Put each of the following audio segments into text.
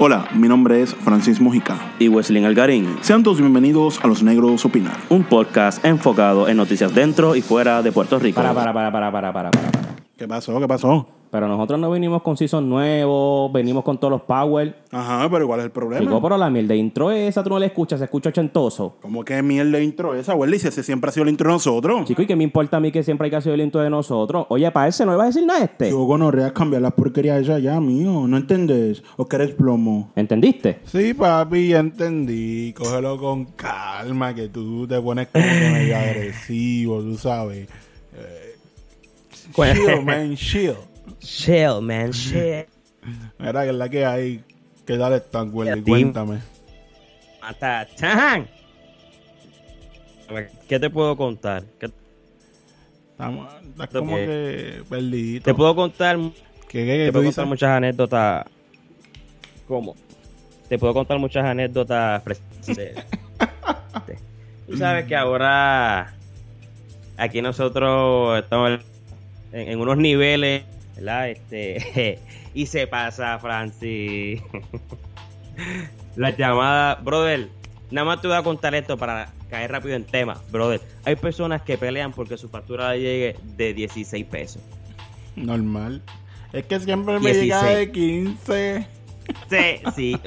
Hola, mi nombre es Francis Mojica. y Wesley Algarín, Sean todos bienvenidos a Los Negros Opinar. un podcast enfocado en noticias dentro y fuera de Puerto Rico. Para, para, para, para, para, para, para. para. ¿Qué pasó? ¿Qué pasó? Pero nosotros no venimos con season nuevo, venimos con todos los power. Ajá, pero ¿cuál es el problema? Chico, pero la mierda de intro esa tú no la escuchas, se escucha ochentoso. ¿Cómo que mierda de intro esa, Welly? Si ese siempre ha sido el intro de nosotros. Chico, ¿y qué me importa a mí que siempre hay que hacer el intro de nosotros? Oye, para ese no vas a decir nada a este. Yo gonorrea cambiar las porquerías esa ya, mío. ¿No entendés? ¿O que eres plomo? ¿Entendiste? Sí, papi, ya entendí. Cógelo con calma, que tú te pones como medio agresivo, tú sabes. Eh, chill, man, chill. Chill, man, chill. Mira, que es la que hay. ¿Qué tal están, Tim. Cuéntame. Mata, chan. A ver, ¿Qué te puedo contar? ¿Qué- Estamos, estás como que- que perdido. Te puedo contar, ¿Qué, qué, qué te puedo dices? contar muchas anécdotas. ¿Cómo? Te puedo contar muchas anécdotas. Tú sabes que ahora aquí nosotros estamos en, en unos niveles, ¿verdad? Este, y se pasa, Francis. La llamada, brother, nada más te voy a contar esto para caer rápido en tema, brother. Hay personas que pelean porque su factura llegue de 16 pesos. Normal. Es que siempre me llega 16. de 15. Sí, sí.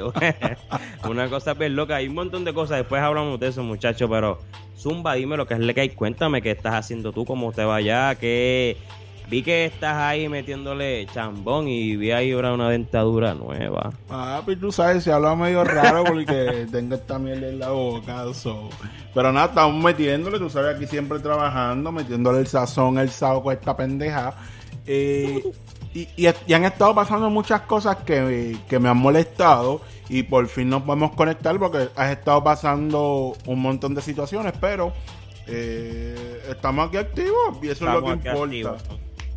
Una cosa bien loca. Hay un montón de cosas. Después hablamos de eso, muchachos. Pero, Zumba, dime lo que es lo que hay. Cuéntame qué estás haciendo tú, cómo te va allá. Que vi que estás ahí metiéndole chambón y vi ahí ahora una dentadura nueva. Papi, tú sabes, se habla medio raro porque tengo esta mierda en la boca. so. Pero nada, estamos metiéndole, tú sabes, aquí siempre trabajando, metiéndole el sazón, el saco a esta pendeja. Eh, y, y- y han estado pasando muchas cosas que, que me han molestado y por fin nos podemos conectar porque has estado pasando un montón de situaciones, pero eh, estamos aquí activos y eso Estamos es lo que importa. activos.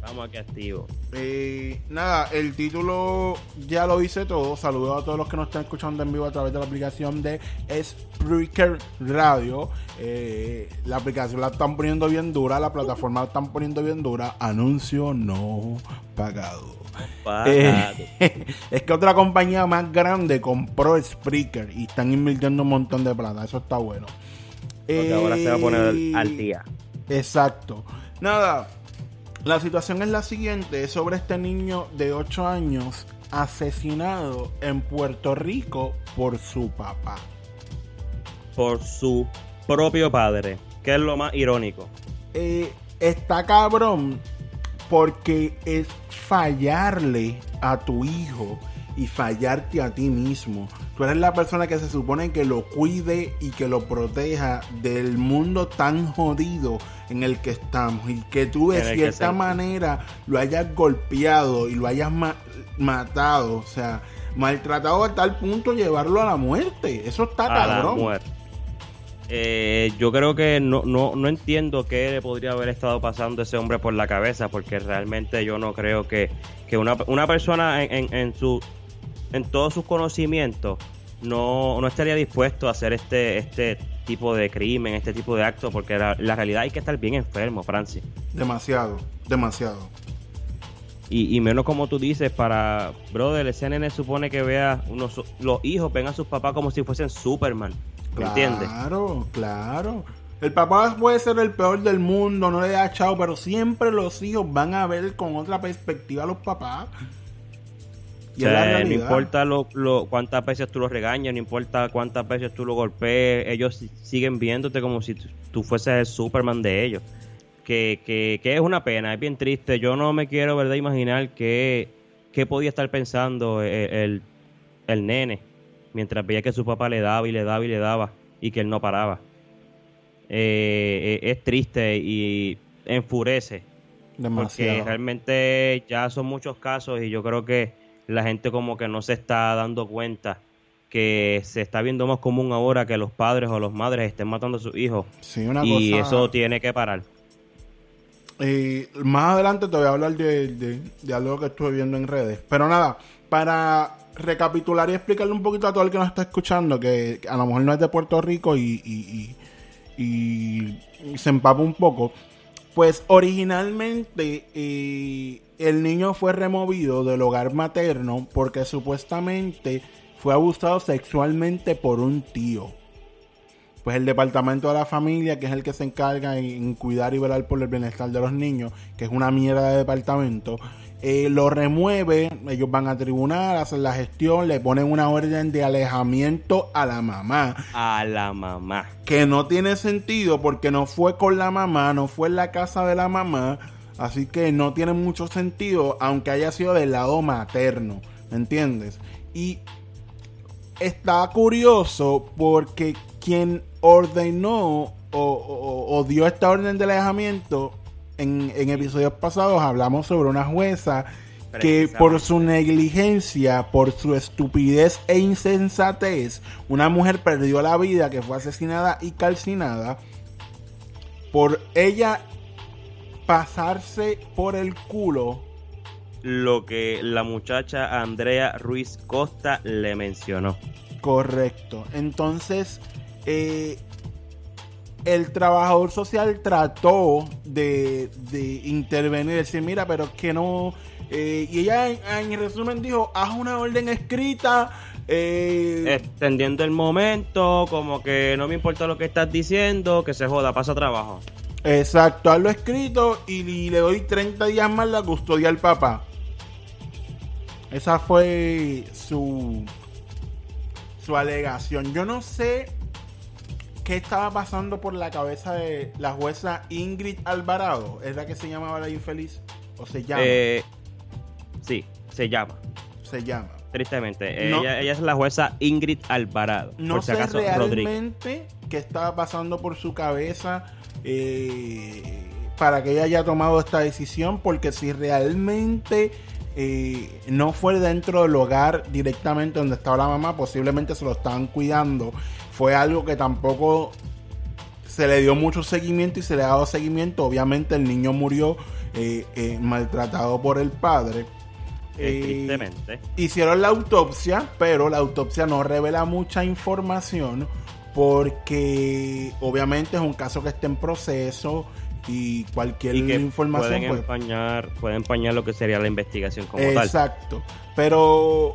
Estamos aquí activos. Eh, nada, el título ya lo hice todo. Saludos a todos los que nos están escuchando en vivo a través de la aplicación de Spreaker Radio. Eh, la aplicación la están poniendo bien dura, la plataforma la están poniendo bien dura. Anuncio no pagado. Eh, es que otra compañía más grande compró Spreaker y están invirtiendo un montón de plata. Eso está bueno. Porque ahora se va a poner Eh, al día. Exacto. Nada, la situación es la siguiente, es sobre este niño de 8 años asesinado en Puerto Rico por su papá. Por su propio padre. Que es lo más irónico. Eh, está cabrón porque es fallarle a tu hijo y fallarte a ti mismo. Tú eres la persona que se supone que lo cuide y que lo proteja del mundo tan jodido en el que estamos y que tú de cierta manera lo hayas golpeado y lo hayas ma- matado, o sea, maltratado a tal punto llevarlo a la muerte. Eso está a la cabrón. muerte. Eh, yo creo que no, no, no entiendo qué le podría haber estado pasando a ese hombre por la cabeza, porque realmente yo no creo que, que una, una persona en, en, en su en todos sus conocimientos no, no estaría dispuesto a hacer este, este tipo de crimen, este tipo de acto, porque la, la realidad hay que estar bien enfermo, Francis. Demasiado, demasiado. Y, y menos como tú dices, para, brother, ese nene supone que vea, unos, los hijos ven a sus papás como si fuesen Superman, ¿me entiendes? Claro, claro. El papá puede ser el peor del mundo, no le da chao, pero siempre los hijos van a ver con otra perspectiva a los papás. Y O sea, no importa lo, lo- cuántas veces tú los regañas, no importa cuántas veces tú lo golpees, ellos si- siguen viéndote como si tú, fueses el Superman de ellos. Que, que, que es una pena, es bien triste. Yo no me quiero, ¿verdad?, imaginar qué, qué podía estar pensando el, el, el nene mientras veía que su papá le daba y le daba y le daba y que él no paraba. Eh, eh, es triste y enfurece Demasiado. porque realmente ya son muchos casos y yo creo que la gente como que no se está dando cuenta que se está viendo más común ahora que los padres o los madres estén matando a sus hijos Sí, una y cosa- eso tiene que parar. Eh, más adelante te voy a hablar de, de- de algo que estuve viendo en redes. Pero nada, para recapitular y explicarle un poquito a todo el que nos está escuchando, que a lo mejor no es de Puerto Rico y, y- y- y se empapa un poco. Pues originalmente eh, el niño fue removido del hogar materno porque supuestamente fue abusado sexualmente por un tío pues el departamento de la familia, que es el que se encarga en, cuidar y velar por el bienestar de los niños, que es una mierda de departamento, eh, lo remueve, ellos van a tribunal, hacen la gestión, le ponen una orden de alejamiento a la mamá, A la mamá. que no tiene sentido porque no fue con la mamá, no fue en la casa de la mamá, así que no tiene mucho sentido, aunque haya sido del lado materno, ¿me entiendes? Y está curioso porque quien ordenó o, o- o dio esta orden de alejamiento, en, en episodios pasados hablamos sobre una jueza que por su negligencia, por su estupidez e insensatez, una mujer perdió la vida, que fue asesinada y calcinada, por ella pasarse por el culo Lo que la muchacha Andrea Ruiz Costa le mencionó. Correcto. Entonces, eh, el trabajador social trató de, de intervenir, decir, mira, pero es que no... eh, y ella, en, en resumen, dijo, haz una orden escrita. eh, Extendiendo el momento, como que no me importa lo que estás diciendo, que se joda, pasa trabajo. Exacto, hazlo escrito y, y le doy 30 días más la custodia al papá. Esa fue su, su alegación. Yo no sé qué estaba pasando por la cabeza de la jueza Ingrid Alvarado. ¿Es la que se llamaba la infeliz? ¿O se llama? Eh, sí, se llama, se llama. tristemente. No. Ella, ella es la jueza Ingrid Alvarado. No por si sé acaso, Rodríguez. realmente qué estaba pasando por su cabeza eh, para que ella haya tomado esta decisión, porque si realmente eh, no fue dentro del hogar directamente donde estaba la mamá, posiblemente se lo estaban cuidando. Fue algo que tampoco se le dio mucho seguimiento y se le ha dado seguimiento. Obviamente el niño murió eh, eh, maltratado por el padre. Tristemente. Hicieron la autopsia, pero la autopsia no revela mucha información porque obviamente es un caso que está en proceso y cualquier Y que información pueden pues, empañar, pueden empañar lo que sería la investigación como tal. Exacto. Pero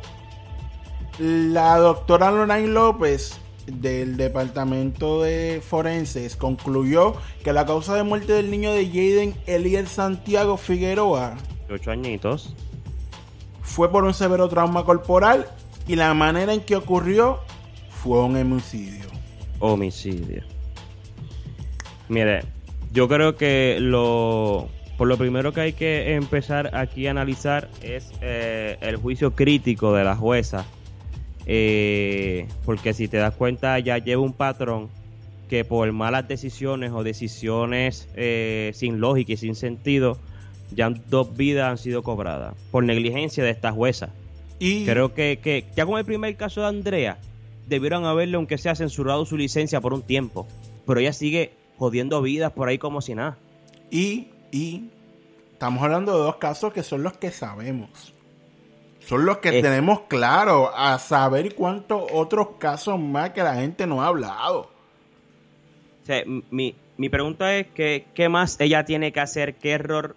la doctora Lorraine López del departamento de forenses concluyó que la causa de muerte del niño de Jaden Eliel Santiago Figueroa Ocho añitos. fue por un severo trauma corporal y la manera en que ocurrió fue un homicidio. Homicidio. Mire, yo creo que lo por lo primero que hay que empezar aquí a analizar es eh, el juicio crítico de la jueza. Eh, porque si te das cuenta ya lleva un patrón que por malas decisiones o decisiones eh, sin lógica y sin sentido, ya dos vidas han sido cobradas por negligencia de esta jueza. Y Creo que, que ya con el primer caso de Andrea, debieron haberle, aunque sea censurado su licencia por un tiempo. Pero ella sigue jodiendo vidas por ahí como si nada. Y, y estamos hablando de dos casos que son los que sabemos. Son los que Eh. tenemos claro a saber cuántos otros casos más que la gente no ha hablado. O sea, mi, mi pregunta es que, qué más ella tiene que hacer, qué error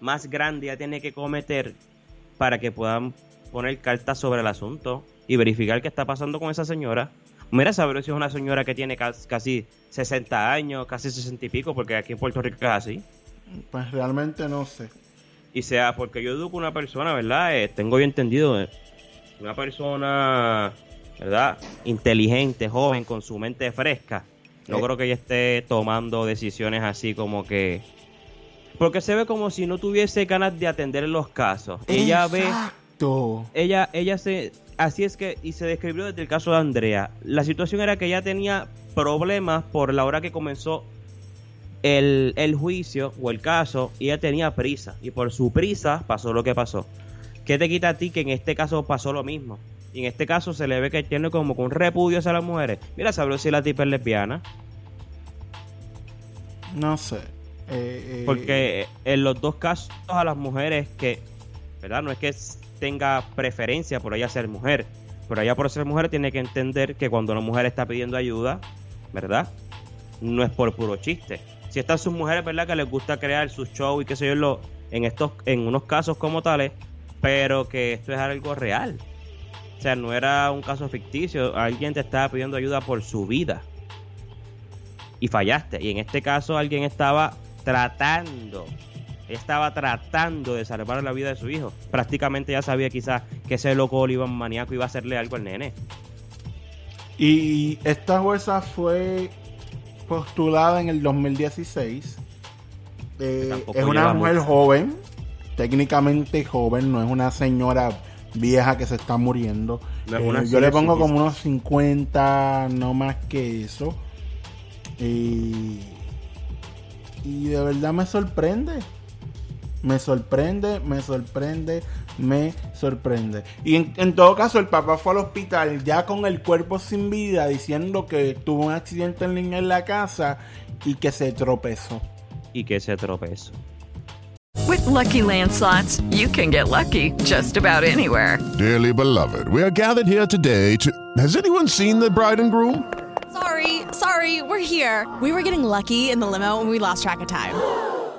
más grande ella tiene que cometer para que puedan poner cartas sobre el asunto y verificar qué está pasando con esa señora. Mira, saber si es una señora que tiene cas- casi 60 años, casi 60 y pico, porque aquí en Puerto Rico es así. Pues realmente no sé. Y sea, porque yo educo una persona, ¿verdad? Eh, tengo bien entendido, eh, una persona, ¿verdad? Inteligente, joven, con su mente fresca. No Eh. creo que ella esté tomando decisiones así como que... Porque se ve como si no tuviese ganas de atender los casos. Ella ve... Exacto. ella, ella se, así es que, y se describió desde el caso de Andrea. La situación era que ella tenía problemas por la hora que comenzó el, el juicio o el caso, y ella tenía prisa, y por su prisa pasó lo que pasó. ¿Qué te quita a ti que en este caso pasó lo mismo? Y en este caso se le ve que tiene como que un repudio hacia las mujeres. Mira, sabrá si la tipa es lesbiana. No sé. Eh, eh, Porque en los dos casos a las mujeres que, ¿verdad? No es que tenga preferencia por ella ser mujer, pero ella por ser mujer tiene que entender que cuando una mujer está pidiendo ayuda, ¿verdad? No es por puro chiste. Si están sus mujeres, ¿verdad? Que les gusta crear sus shows y qué sé yo, lo- en, estos, en unos casos como tales, pero que esto es algo real. O sea, no era un caso ficticio, alguien te estaba pidiendo ayuda por su vida y fallaste. Y en este caso alguien estaba tratando, estaba tratando de salvar la vida de su hijo. Prácticamente ya sabía quizás que ese loco Olivan maníaco iba a hacerle algo al nene. Y esta jueza fue postulada en el 2016. Eh, es una mujer mucho. joven, técnicamente joven, no es una señora vieja que se está muriendo. No Eh, yo le pongo como unos 50, no más que eso. Y, y de verdad me sorprende. Me sorprende, me sorprende, me sorprende. Y en, en todo caso, el papá fue al hospital ya con el cuerpo sin vida, diciendo que tuvo un accidente en línea en la casa y que se tropezó. Y que se tropezó. With Lucky Land slots, you can get lucky just about anywhere. Dearly beloved, we are gathered here today to. Has anyone seen the bride and groom? Sorry, sorry, we're here. We were getting lucky in the limo and we lost track of time.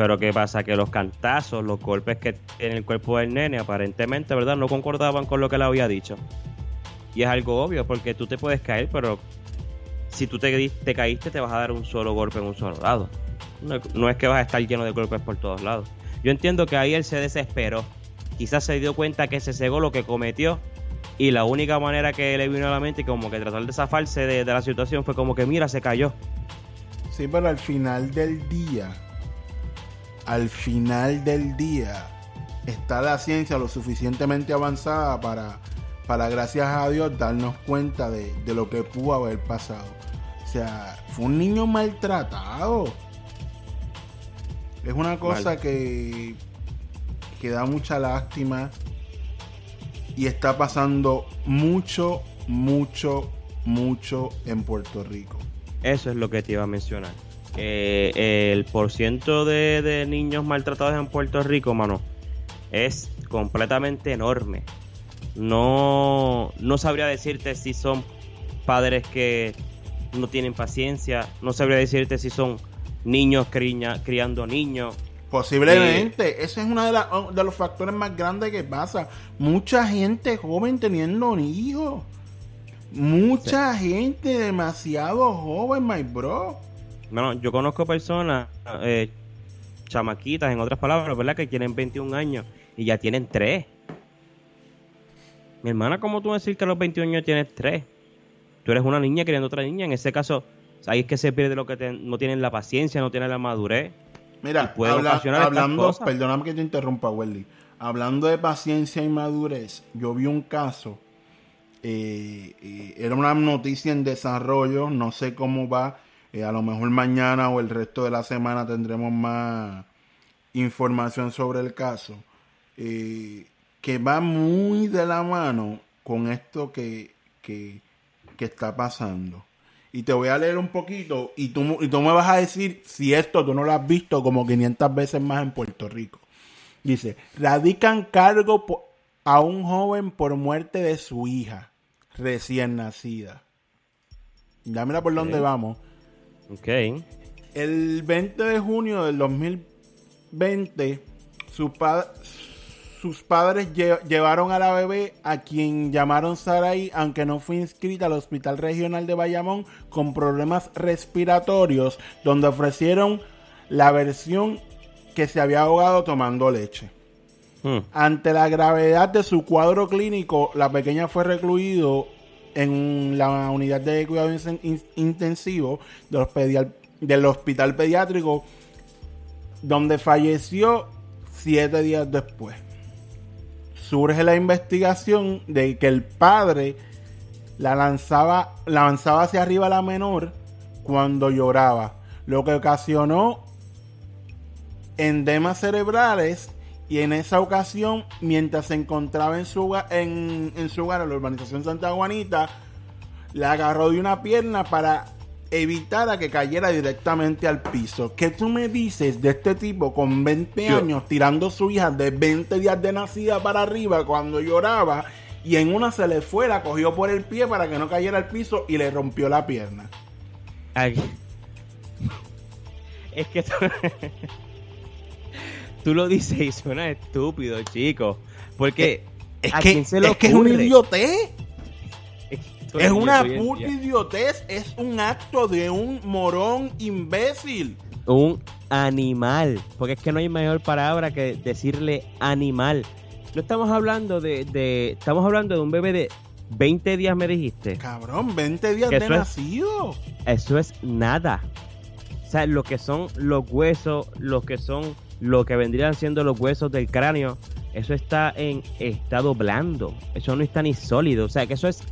Pero ¿qué pasa? Que los cantazos, los golpes que tiene el cuerpo del nene, aparentemente, ¿verdad? No concordaban con lo que le había dicho. Y es algo obvio, porque tú te puedes caer, pero si tú te, caíste, te vas a dar un solo golpe en un solo lado. No, no es que vas a estar lleno de golpes por todos lados. Yo entiendo que ahí él se desesperó. Quizás se dio cuenta que se cegó lo que cometió. Y la única manera que le vino a la mente, como que tratar de zafarse de, de la situación, fue como que, mira, se cayó. Sí, pero al final del día, al final del día, está la ciencia lo suficientemente avanzada para, para gracias a Dios, darnos cuenta de, de lo que pudo haber pasado. O sea, fue un niño maltratado. Es una cosa que, que da mucha lástima y está pasando mucho, mucho, mucho en Puerto Rico. Eso es lo que te iba a mencionar. Eh, el porciento de, de niños maltratados en Puerto Rico, mano, es completamente enorme. No, no sabría decirte si son padres que no tienen paciencia. No sabría decirte si son niños criña- criando niños. Posiblemente, ese es uno de, la- de los factores más grandes que pasa. Mucha gente joven teniendo hijos. Mucha gente demasiado joven, my bro. Bueno, yo conozco personas, eh, chamaquitas, en otras palabras, ¿verdad? Que tienen 21 años y ya tienen 3. Mi hermana, ¿cómo tú decir que a los 21 años tienes 3? Tú eres una niña queriendo otra niña. En ese caso, ahí es que se pierde lo que te- no tienen la paciencia, no tienen la madurez. Mira, habla- hablando, perdóname que te interrumpa, Welly. Hablando de paciencia y madurez, yo vi un caso. eh, eh, era una noticia en desarrollo, no sé cómo va. Eh, a lo mejor mañana o el resto de la semana tendremos más información sobre el caso. Eh, que va muy de la mano con esto que, que, que está pasando. Y te voy a leer un poquito y tú, y tú me vas a decir si esto tú no lo has visto como 500 veces más en Puerto Rico. Dice, radican cargo a un joven por muerte de su hija recién nacida. Ya mira por dónde vamos. Ok. El 20 de junio del 2020, su pa- sus padres lle- llevaron a la bebé a quien llamaron Sarai, aunque no fue inscrita al Hospital Regional de Bayamón con problemas respiratorios, donde ofrecieron la versión que se había ahogado tomando leche. Hmm. Ante la gravedad de su cuadro clínico, la pequeña fue recluido en la unidad de cuidado in- in- intensivo del hospital pediátrico, donde falleció siete días después. Surge la investigación de que el padre la lanzaba, la lanzaba hacia arriba a la menor cuando lloraba, lo que ocasionó endemas cerebrales y en esa ocasión, mientras se encontraba en su, hogar- en, en su hogar, en la urbanización Santa Juanita, la agarró de una pierna para evitar a que cayera directamente al piso. ¿Qué tú me dices de este tipo con 20 Yo- años tirando a su hija de 20 días de nacida para arriba cuando lloraba y en una se le fue, la cogió por el pie para que no cayera al piso y le rompió la pierna? Ay. Es que tú, lo dices y suena estúpido, chico. Porque Es ¿a que, quién se es que es una idiotez. Es una puta idiotez. Es un acto de un morón imbécil. Un animal. Porque es que no hay mayor palabra que decirle animal. No estamos hablando de, de- Estamos hablando de un bebé de 20 días, me dijiste. Cabrón, 20 días de es- nacido. Eso es nada. O sea, lo que son los huesos, lo que son, lo que vendrían siendo los huesos del cráneo, eso está en estado blando. Eso no está ni sólido. O sea, que eso es,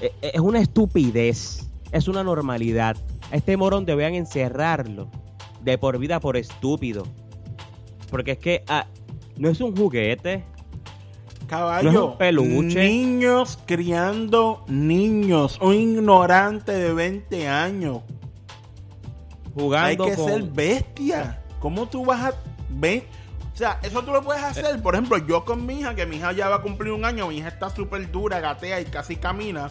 e- e- es una estupidez. Es una normalidad. A este morón deberían encerrarlo de por vida por estúpido. Porque es que ah, no es un juguete. Caballo. No es un peluche. Niños criando niños. Un ignorante de 20 años. Jugando Hay que con- ser bestia. ¿Cómo tú vas a ver? O sea, eso tú lo puedes hacer. Por ejemplo, yo con mi hija, que mi hija ya va a cumplir un año, mi hija está súper dura, gatea y casi camina.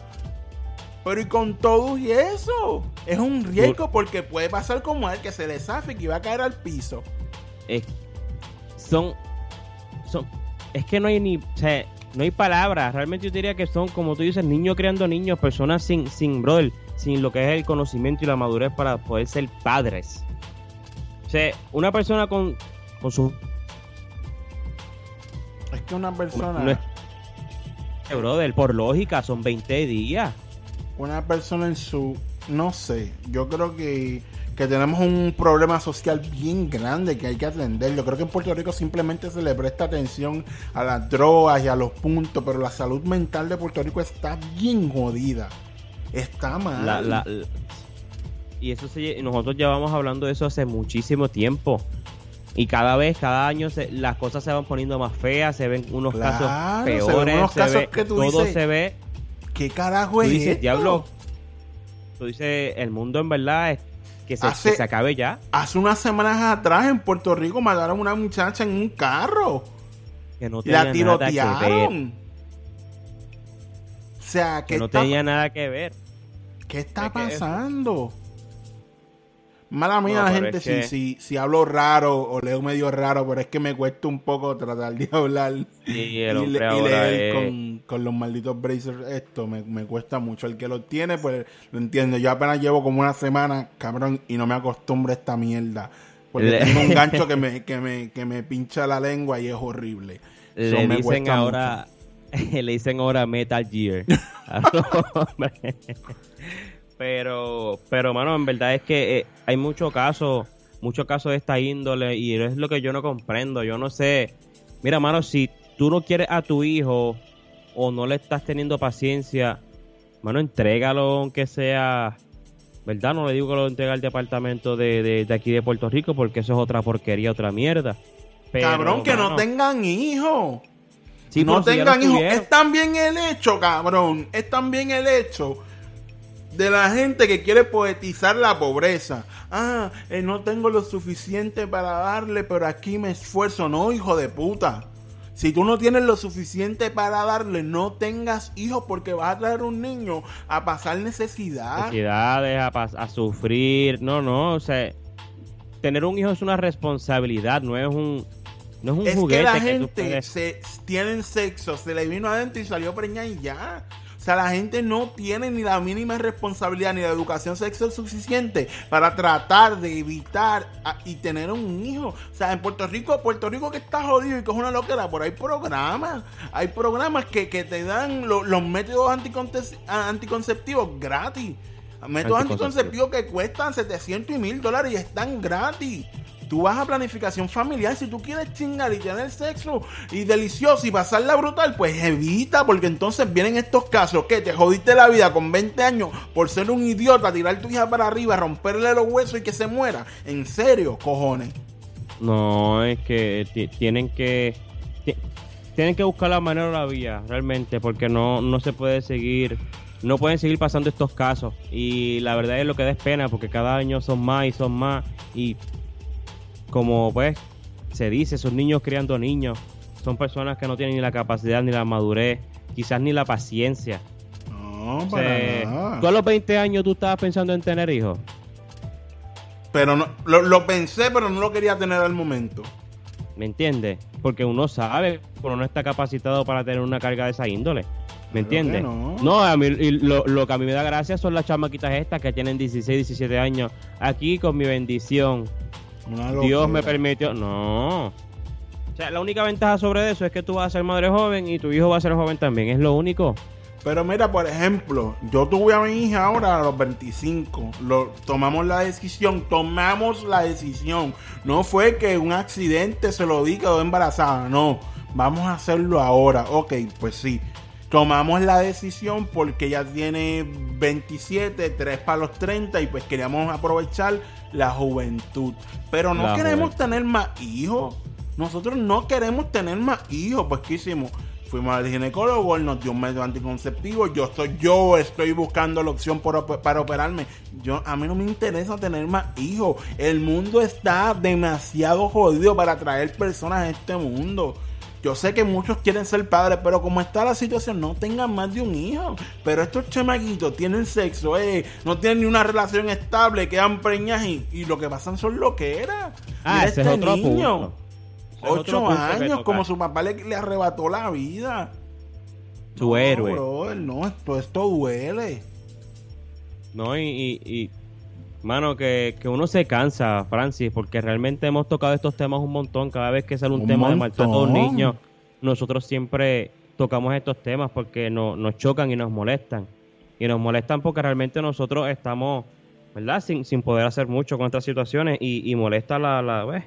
Pero y con todo y eso, es un riesgo porque puede pasar como él, que se le zafe y que va a caer al piso. son, son, es que no hay ni, o sea, no hay palabras. Realmente yo diría que son, como tú dices, niños creando niños, personas sin, sin brother, sin lo que es el conocimiento y la madurez para poder ser padres. O sea, una persona con, con su Es que una persona... no es- brother, por lógica, son 20 días. una persona en su, no sé, yo creo que, que tenemos un problema social bien grande que hay que atender. Yo creo que en Puerto Rico simplemente se le presta atención a las drogas y a los puntos, pero la salud mental de Puerto Rico está bien jodida. Está mal. La- la- la- y eso se, nosotros llevamos hablando de eso hace muchísimo tiempo. Y cada vez, cada año, se- las cosas se van poniendo más feas, se ven unos Claro, casos se peores, unos se casos ve- que tú todo dices, se ve. ¿Qué carajo Tú es dices, esto? diablo, tú dices, el mundo en verdad es que se, Hace- que se acabe ya. Hace unas semanas atrás en Puerto Rico mataron a una muchacha en un carro. Que no La tenía nada que ver. tirotearon. O sea, Que ¿qué no está, tenía nada que ver. ¿qué está Es que es- pasando? Mala mía, No, gente, si, que- si, si hablo raro o leo medio raro, pero es que me cuesta un poco tratar de hablar Y el y, leer es- con, con los malditos bracers. Esto me, me cuesta mucho. El que lo tiene, pues lo entiendo. Yo apenas llevo como una semana, cabrón, y no me acostumbro a esta mierda. Porque Le- tengo un gancho que me, que, me, que me pincha la lengua y es horrible. Le me dicen cuesta ahora, le dicen ahora Metal Gear. Pero, pero mano, en verdad es que eh, hay muchos casos, muchos casos de esta índole y es lo que yo no comprendo. Yo no sé. Mira, mano, si tú no quieres a tu hijo o no le estás teniendo paciencia, mano, entrégalo aunque sea, ¿verdad? No le digo que lo entregue al departamento de, de, de aquí de Puerto Rico porque eso es otra porquería, otra mierda. Pero, Cabrón, que no tengan hijos. Sí, no si tengan hijos. Es también el hecho, cabrón. Es también el hecho de la gente que quiere poetizar la pobreza. Ah, eh, no tengo lo suficiente para darle, pero aquí me esfuerzo. No, hijo de puta. Si tú no tienes lo suficiente para darle, no tengas hijos porque vas a traer un niño a pasar necesidad. Necesidades, a, pas- a sufrir. No, no, o sea, tener un hijo es una responsabilidad, no es un, no es un es juguete que la gente puedes- se tienen sexo, se le vino adentro y salió preñada y ya. O sea, la gente no tiene ni la mínima responsabilidad ni la educación sexual suficiente para tratar de evitar a- y tener un hijo. O sea, en Puerto Rico, Puerto Rico que está jodido y que es una loquera, por hay programas. Hay programas que, que te dan lo- los métodos anticonce- anticonceptivos gratis. Métodos Anticonceptivos. anticonceptivos que cuestan 700 y 1000 dólares y están gratis. Tú vas a planificación familiar. Si tú quieres chingar y tener sexo y delicioso y pasarla brutal, pues evita, porque entonces vienen estos casos que te jodiste la vida con 20 años por ser un idiota, tirar tu hija para arriba, romperle los huesos y que se muera. En serio, cojones. No, es que ti- tienen que ti- tienen que buscar la manera o la vía, realmente, porque no, no se puede seguir, no pueden seguir pasando estos casos. Y la verdad es lo que da es pena, porque cada año son más y son más. Y como pues se dice, esos niños criando niños, son personas que no tienen ni la capacidad ni la madurez, quizás ni la paciencia. No, para nada. tú a los 20 años tú estabas pensando en tener hijos. Pero no, lo, lo pensé, pero no lo quería tener al momento. ¿Me entiendes? Porque uno sabe, pero no está capacitado para tener una carga de esa índole. ¿Me entiendes? no. a mí y lo, lo que a mí me da gracia son las chamaquitas estas que tienen 16, 17 años. Aquí con mi bendición. Dios me permitió. No. O sea, la única ventaja sobre eso es que tú vas a ser madre joven y tu hijo va a ser joven también. Es lo único. Pero mira, por ejemplo, yo tuve a mi hija ahora a los 25. Lo, tomamos la decisión, tomamos la decisión. No fue que un accidente se lo di, quedó embarazada. No, vamos a hacerlo ahora. Ok, pues sí. Tomamos la decisión porque ella tiene 27, 3 para los 30 y pues queríamos aprovechar la juventud. Pero no La queremos juventud. tener más hijos. Nosotros no queremos tener más hijos. Pues, ¿qué hicimos? Fuimos al ginecólogo, él nos dio un método anticonceptivo. Yo estoy, yo estoy buscando la opción por para operarme. Yo, a mí no me interesa tener más hijos. El mundo está demasiado jodido para traer personas a este mundo. Yo sé que muchos quieren ser padres, pero como está la situación, no tengan más de un hijo. Pero estos chamaquitos tienen sexo, eh, no tienen ni una relación estable, quedan preñas y, y lo que pasan son loqueras. Ah, es este otro niño. punto. Ese es otro Ocho que años, como su papá le, le arrebató la vida. Su No, héroe. brother, no, esto, esto duele. No, y, y, y, mano, que, que uno se cansa, Francis, porque realmente hemos tocado estos temas un montón. Cada vez que sale un, Un tema de maltrato a un niño, nosotros siempre tocamos estos temas porque no, nos chocan y nos molestan. Y nos molestan porque realmente nosotros estamos, ¿verdad? Sin, sin poder hacer mucho con estas situaciones y, y molesta la, la ¿ves?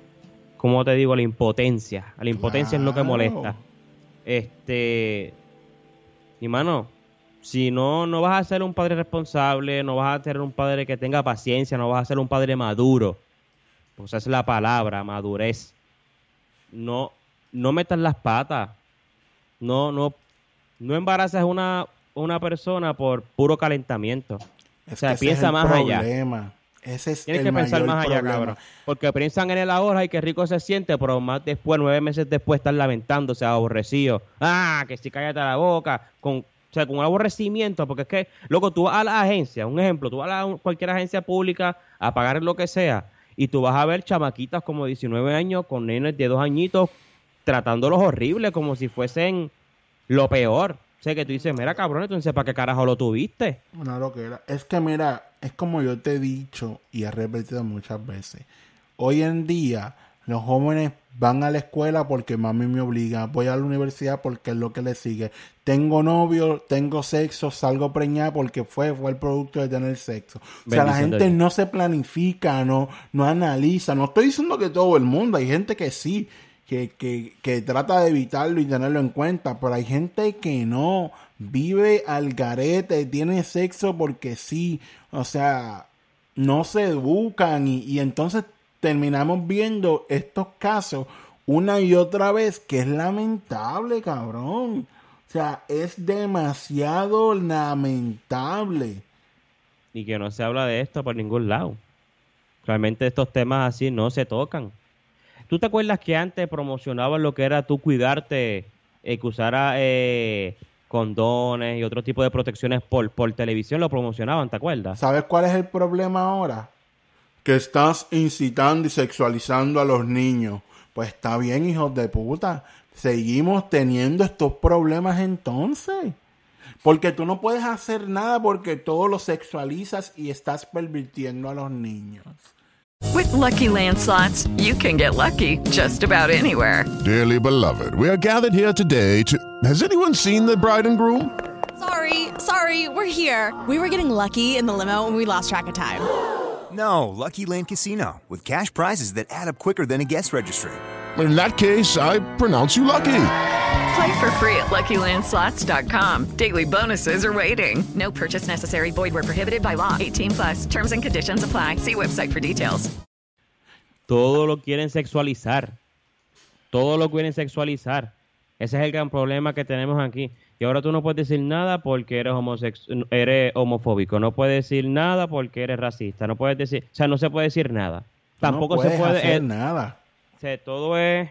¿Cómo te digo? La impotencia. La impotencia es lo que molesta. Este. Y mano, si no, no vas a ser un padre responsable, no vas a ser un padre que tenga paciencia, no vas a ser un padre maduro. Pues esa es la palabra, madurez. No, no metas las patas. No, no, no embarazas a una, una persona por puro calentamiento. Es o sea, piensa es el más allá. Ese es Tienes el que pensar mayor más allá, problema. cabrón. Porque piensan en el ahora y qué rico se siente, pero más después, nueve meses después, están lamentándose, aborrecidos. Ah, que si cállate la boca. Con, o sea, con un aborrecimiento, porque es que, loco, tú vas a la agencia, un ejemplo, tú vas a la- cualquier agencia pública a pagar lo que sea, y tú vas a ver chamaquitas como 19 años con nenes de dos añitos tratándolos horribles, como si fuesen lo peor. O sea, que tú dices, mira, cabrón, entonces, ¿para qué carajo lo tuviste? Una loquera. Es que mira, es como yo te he dicho y he repetido muchas veces. Hoy en día los jóvenes van a la escuela porque mami me obliga, voy a la universidad porque es lo que le sigue. Tengo novio, tengo sexo, salgo preñada porque fue, fue el producto de tener sexo. O sea, la gente Dios. no se planifica, no, no analiza. No estoy diciendo que todo el mundo, hay gente que sí, que, que, que trata de evitarlo y tenerlo en cuenta, pero hay gente que no, vive al garete, tiene sexo porque sí, o sea, no se educan y, y entonces terminamos viendo estos casos una y otra vez que es lamentable, cabrón. O sea, es demasiado lamentable. Y que no se habla de esto por ningún lado. Realmente estos temas así no se tocan. ¿Tú te acuerdas que antes promocionaban lo que era tú cuidarte, eh, que usara eh, condones y otro tipo de protecciones por, por televisión? Lo promocionaban, ¿te acuerdas? ¿Sabes cuál es el problema ahora? Que estás incitando y sexualizando a los niños. Pues está bien, hijos de puta. Seguimos teniendo estos problemas entonces. Porque tú no puedes hacer nada porque todo lo sexualizas y estás pervirtiendo a los niños. With Lucky Land slots, you can get lucky just about anywhere. Dearly beloved, we are gathered here today to. Has anyone seen the bride and groom? Sorry, sorry, we're here. We were getting lucky in the limo and we lost track of time. No, Lucky Land Casino, with cash prizes that add up quicker than a guest registry. In that case, I pronounce you lucky. Play for free at LuckyLandSlots.com. Daily bonuses are waiting. No purchase necessary. Void where prohibited by law. 18 plus. Terms and conditions apply. See website for details. Todo lo quieren sexualizar. Todo lo quieren sexualizar. Ese es el gran problema que tenemos aquí. Y ahora tú no puedes decir nada porque eres, eres homofóbico. No puedes decir nada porque eres racista. No puedes decir... O sea, no se puede decir nada. Tampoco no se puede... hacer eh, nada. o sea, todo es...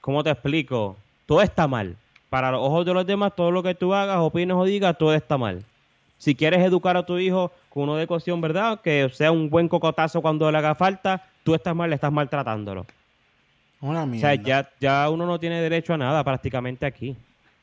¿Cómo te explico? Todo está mal. Para los ojos de los demás, todo lo que tú hagas, opines o digas, todo está mal. Si quieres educar a tu hijo con uno de cocción, ¿verdad? Que sea un buen cocotazo cuando le haga falta, tú estás mal, le estás maltratándolo. Una O sea, ya, ya uno no tiene derecho a nada prácticamente aquí.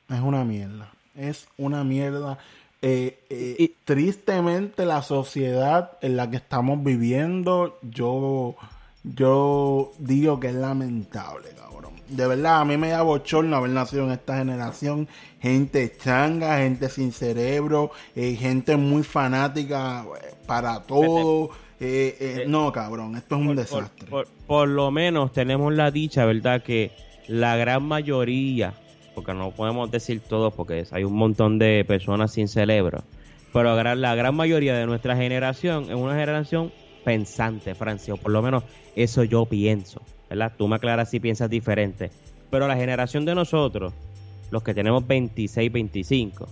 Es una mierda. Es una mierda. Eh, eh, tristemente la sociedad en la que estamos viviendo, yo, yo digo que es lamentable, cabrón. De verdad, a mí me da bochorno haber nacido en esta generación. Gente changa, gente sin cerebro, eh, gente muy fanática para todo. No, cabrón, esto es un Por, desastre. por- por lo menos tenemos la dicha, ¿verdad? Que la gran mayoría, porque no podemos decir todos porque hay un montón de personas sin cerebro, pero la gran mayoría de nuestra generación es una generación pensante, Francia, o por lo menos eso yo pienso, ¿verdad? Tú me aclaras si piensas diferente, pero la generación de nosotros, los que tenemos 26, 25,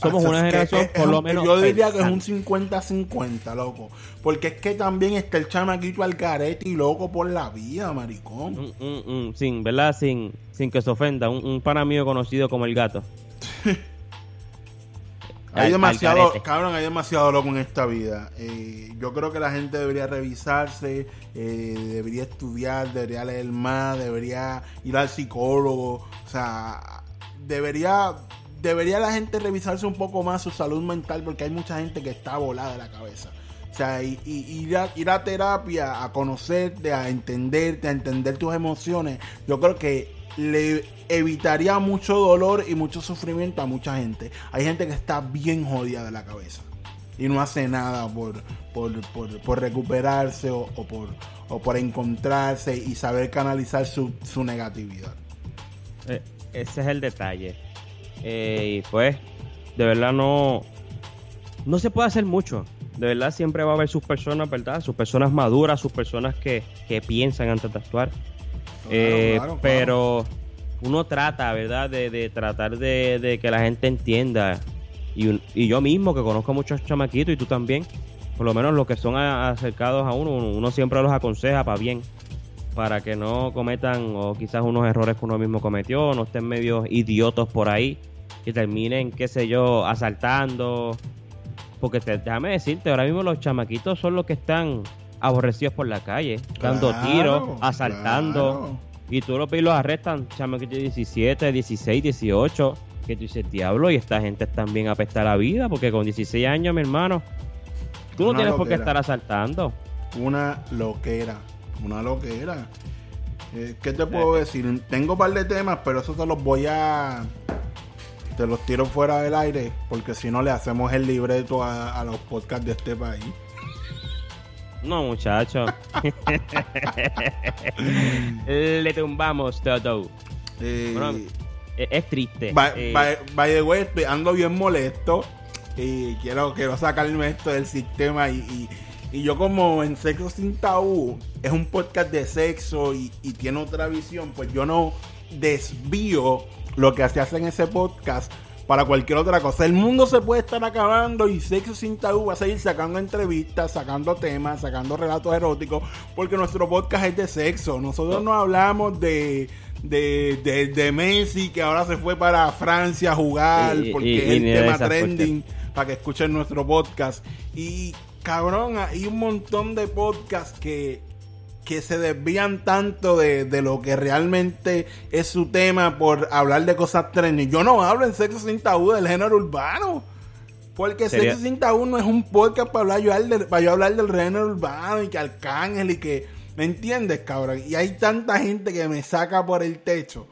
somos Ah, una generación es- por lo un- menos Yo diría que es un 50-50, loco. Porque es que también está el chamaquito al carete y loco por la vida, maricón. Sin, ¿verdad? Sin, sin que se ofenda, un, un pana mío conocido como el gato. Hay Al- demasiado, al cabrón, hay demasiado loco en esta vida. Eh, yo creo que la gente debería revisarse, eh, debería estudiar, debería leer más, debería ir al psicólogo. O sea, debería, debería la gente revisarse un poco más su salud mental porque hay mucha gente que está volada de la cabeza. O sea, y, ir, a, terapia, a conocerte, a entenderte, a entender tus emociones, yo creo que le evitaría mucho dolor y mucho sufrimiento a mucha gente. Hay gente que está bien jodida de la cabeza y no hace nada por, por, recuperarse o, por, encontrarse y saber canalizar su, su negatividad. Eh, ese es el detalle. Eh, y pues, de verdad no, no se puede hacer mucho. De verdad siempre va a haber sus personas, ¿verdad? Sus personas maduras, sus personas que, que piensan antes de actuar. Eh, claro, claro. pero uno trata, ¿verdad? De, de tratar de, de que la gente entienda. Y, un- y yo mismo, que conozco a muchos chamaquitos, y tú también, por lo menos los que son a- acercados a uno, uno, uno siempre los aconseja para bien. Para que no cometan, o quizás unos errores que uno mismo cometió, no estén medio idiotos por ahí, y terminen, qué sé yo, asaltando. Porque te- déjame decirte, ahora mismo los chamaquitos son los que están aborrecidos por la calle, dando Claro, tiros, asaltando. claro. Y tú los ves y los arrestan, chamaquitos de 17, 16, 18. Que tú dices, diablo, y esta gente también apesta la vida, porque con 16 años, mi hermano, tú no Una tienes por qué estar asaltando. Una loquera, una loquera. Eh, ¿Qué te puedo decir? Tengo un par de temas, pero eso te los voy a... Te los tiro fuera del aire, porque si no le hacemos el libreto a, a los podcasts de este país. No, muchacho. Le tumbamos todo. Bueno, es, es triste. By, Eh, by- by the way, ando bien molesto y quiero, quiero sacarme esto del sistema y, y- Y yo como en Sexo Sin Tabú es un podcast de sexo y, y tiene otra visión, pues yo no desvío lo que se hace en ese podcast para cualquier otra cosa. El mundo se puede estar acabando y Sexo Sin Tabú va a seguir sacando entrevistas, sacando temas, sacando relatos eróticos, porque nuestro podcast es de sexo. Nosotros no hablamos de... De, de, de Messi que ahora se fue para Francia a jugar Y- porque y es el tema trending para que escuchen nuestro podcast y cabrón hay un montón de podcasts que que se desvían tanto de, de lo que realmente es su tema por hablar de cosas trending. Yo no hablo en Sexo Sin Tabú del género urbano. Porque Sería- Sexo Sin Tabú no es un podcast para hablar yo, del- para yo hablar del género urbano y que Arcángel y que... ¿Me entiendes, cabrón? Y hay tanta gente que me saca por el techo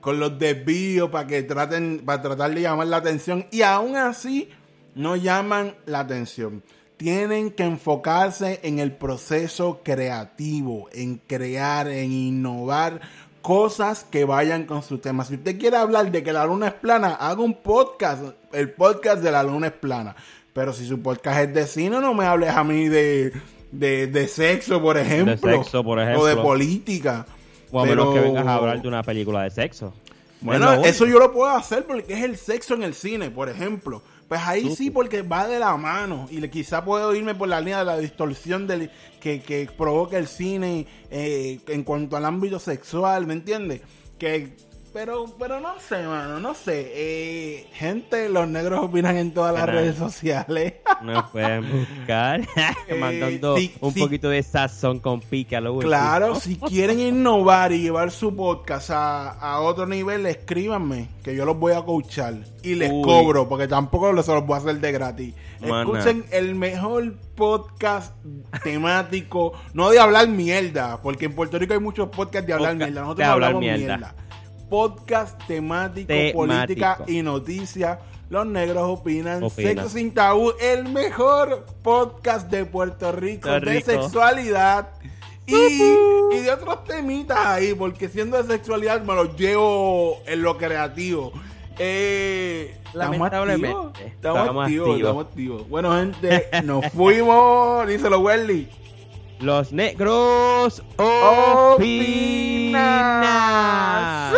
con los desvíos para que traten, para tratar de llamar la atención. Y aún así no llaman la atención. Tienen que enfocarse en el proceso creativo, en crear, en innovar cosas que vayan con su tema. Si usted quiere hablar de que la luna es plana, haga un podcast, el podcast de la luna es plana. Pero si su podcast es de cine, no me hables a mí de, de, de sexo, por ejemplo. sexo, por O de ejemplo. política. O a menos Pero- que vengas a hablar de una película de sexo. bueno, eso yo lo puedo hacer porque es el sexo en el cine, por ejemplo. Pues ahí sí, porque va de la mano. Y le- quizá puedo irme por la línea de la distorsión del, que, que provoca el cine eh, en cuanto al ámbito sexual, ¿me entiendes? Que, pero, pero no sé, mano, no sé. Eh, gente, los negros opinan en todas las redes sociales. Nos pueden buscar mandando sí, un poquito de sazón con pica. Lo último. Claro, si quieren innovar y llevar su podcast a, a otro nivel, escríbanme, que yo los voy a coachar y les Uy. cobro, porque tampoco se los voy a hacer de gratis. Escuchen el mejor podcast temático, no de hablar mierda, porque en Puerto Rico hay muchos podcasts de hablar Podcast mierda. Nosotros de hablar hablamos mierda. mierda. Podcast temático, Temático. política y noticias. Los negros opinan. Sexo sin tabú, el mejor podcast de Puerto Rico de rico. sexualidad. Y, y de otros temitas ahí, porque siendo de sexualidad me los llevo en lo creativo. Eh, ¿estamos Lamentablemente? Estamos, activos. estamos activos. Bueno, gente, nos fuimos. Díselo, Welly. Los negros opinan. opinan.